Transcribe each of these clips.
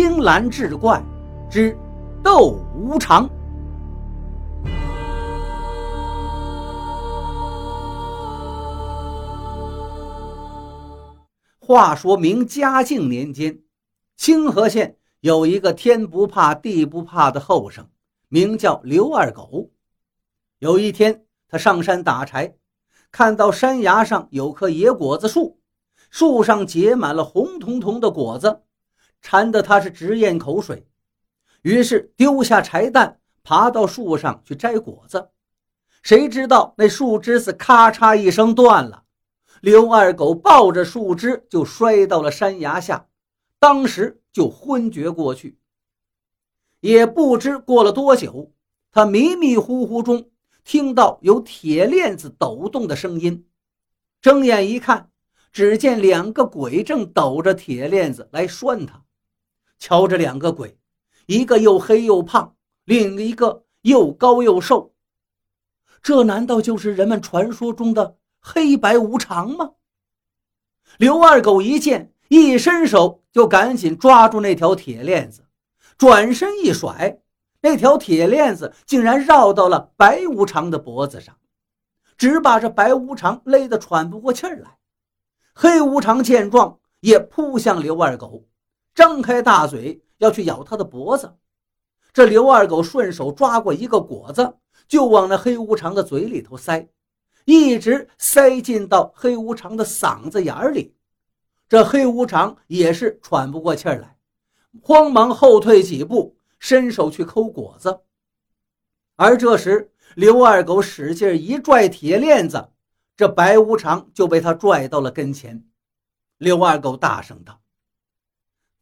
青蓝志怪之斗无常。话说明嘉靖年间，清河县有一个天不怕地不怕的后生，名叫刘二狗。有一天，他上山打柴，看到山崖上有棵野果子树，树上结满了红彤彤的果子，馋得他是直咽口水。于是丢下柴担，爬到树上去摘果子。谁知道那树枝子咔嚓一声断了。刘二狗抱着树枝就摔到了山崖下，当时就昏厥过去。也不知过了多久，他迷迷糊糊中听到有铁链子抖动的声音，睁眼一看，只见两个鬼正抖着铁链子来拴他。瞧这两个鬼，一个又黑又胖，另一个又高又瘦，这难道就是人们传说中的？黑白无常吗？刘二狗一见，一伸手就赶紧抓住那条铁链子，转身一甩，那条铁链子竟然绕到了白无常的脖子上，只把这白无常勒得喘不过气来。黑无常见状，也扑向刘二狗，张开大嘴要去咬他的脖子。这刘二狗顺手抓过一个果子，就往那黑无常的嘴里头塞。一直塞进到黑无常的嗓子眼里，这黑无常也是喘不过气来，慌忙后退几步，伸手去抠果子。而这时，刘二狗使劲一拽铁链子，这白无常就被他拽到了跟前。刘二狗大声道：“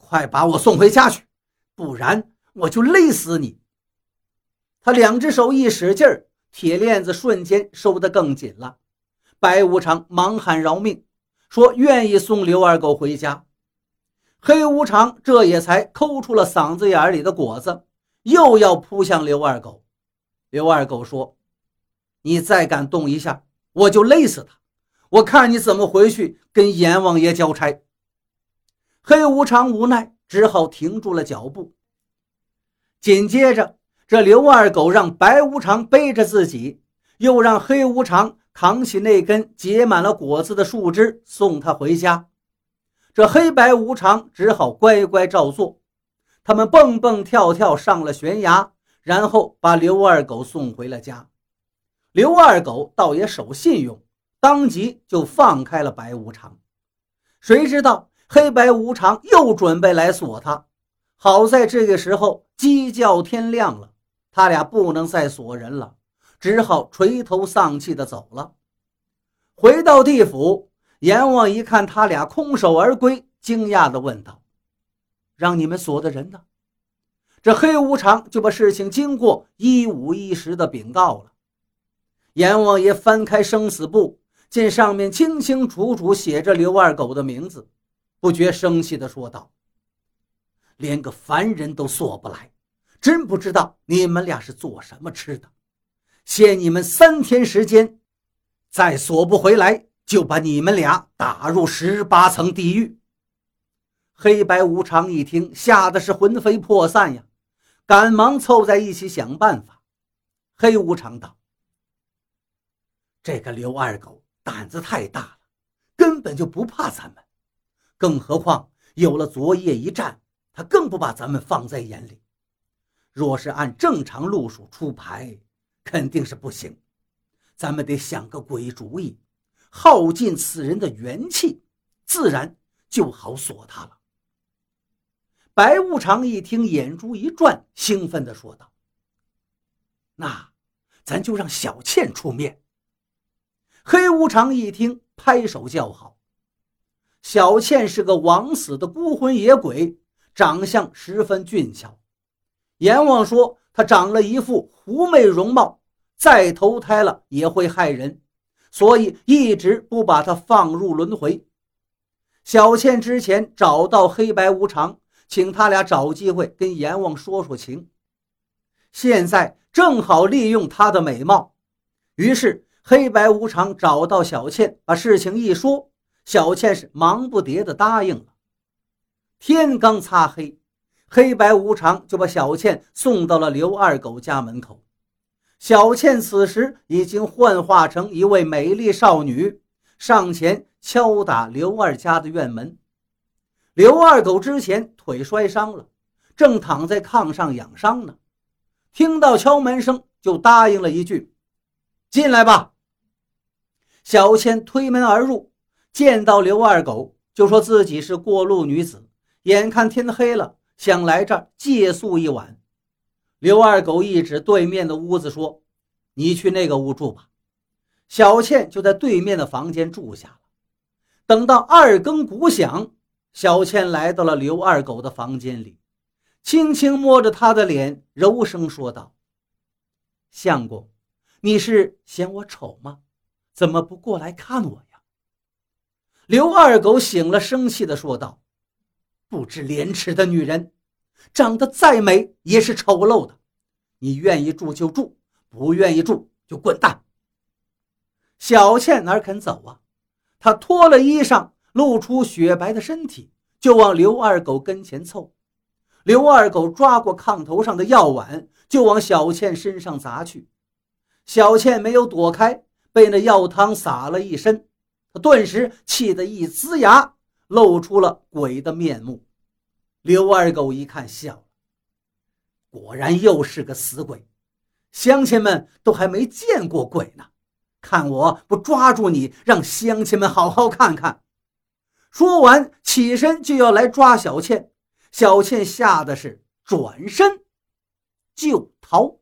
快把我送回家去，不然我就勒死你！”他两只手一使劲儿。铁链子瞬间收得更紧了，白无常忙喊饶命，说愿意送刘二狗回家。黑无常这也才抠出了嗓子眼里的果子，又要扑向刘二狗。刘二狗说：“你再敢动一下，我就勒死他！我看你怎么回去跟阎王爷交差。”黑无常无奈，只好停住了脚步。紧接着。这刘二狗让白无常背着自己，又让黑无常扛起那根结满了果子的树枝送他回家。这黑白无常只好乖乖照做。他们蹦蹦跳跳上了悬崖，然后把刘二狗送回了家。刘二狗倒也守信用，当即就放开了白无常。谁知道黑白无常又准备来锁他。好在这个时候鸡叫天亮了。他俩不能再锁人了，只好垂头丧气的走了。回到地府，阎王一看他俩空手而归，惊讶的问道：“让你们锁的人呢？”这黑无常就把事情经过一五一十的禀告了。阎王爷翻开生死簿，见上面清清楚楚写着刘二狗的名字，不觉生气的说道：“连个凡人都索不来。”真不知道你们俩是做什么吃的，限你们三天时间，再索不回来，就把你们俩打入十八层地狱。黑白无常一听，吓得是魂飞魄散呀，赶忙凑在一起想办法。黑无常道：“这个刘二狗胆子太大了，根本就不怕咱们，更何况有了昨夜一战，他更不把咱们放在眼里。”若是按正常路数出牌，肯定是不行。咱们得想个鬼主意，耗尽此人的元气，自然就好锁他了。白无常一听，眼珠一转，兴奋地说道：“那咱就让小倩出面。”黑无常一听，拍手叫好。小倩是个枉死的孤魂野鬼，长相十分俊俏。阎王说她长了一副狐媚容貌，再投胎了也会害人，所以一直不把她放入轮回。小倩之前找到黑白无常，请他俩找机会跟阎王说说情，现在正好利用她的美貌。于是黑白无常找到小倩，把事情一说，小倩是忙不迭地答应了。天刚擦黑。黑白无常就把小倩送到了刘二狗家门口。小倩此时已经幻化成一位美丽少女，上前敲打刘二家的院门。刘二狗之前腿摔伤了，正躺在炕上养伤呢。听到敲门声，就答应了一句：“进来吧。”小倩推门而入，见到刘二狗，就说自己是过路女子，眼看天黑了，想来这儿借宿一晚。刘二狗一指对面的屋子，说：“你去那个屋住吧。”小倩就在对面的房间住下了。等到二更鼓响，小倩来到了刘二狗的房间里。轻轻摸着他的脸，柔声说道：“相公，你是嫌我丑吗？怎么不过来看我呀？”刘二狗醒了，生气地说道：“不知廉耻的女人，长得再美也是丑陋的。你愿意住就住，不愿意住就滚蛋。”小倩哪肯走啊？她脱了衣裳，露出雪白的身体，就往刘二狗跟前凑。刘二狗抓过炕头上的药碗，就往小倩身上砸去。小倩没有躲开，被那药汤洒了一身。顿时气得一呲牙，露出了鬼的面目。刘二狗一看，笑了，果然又是个死鬼。乡亲们都还没见过鬼呢，看我不抓住你，让乡亲们好好看看！说完，起身就要来抓小倩。小倩吓得是转身就逃。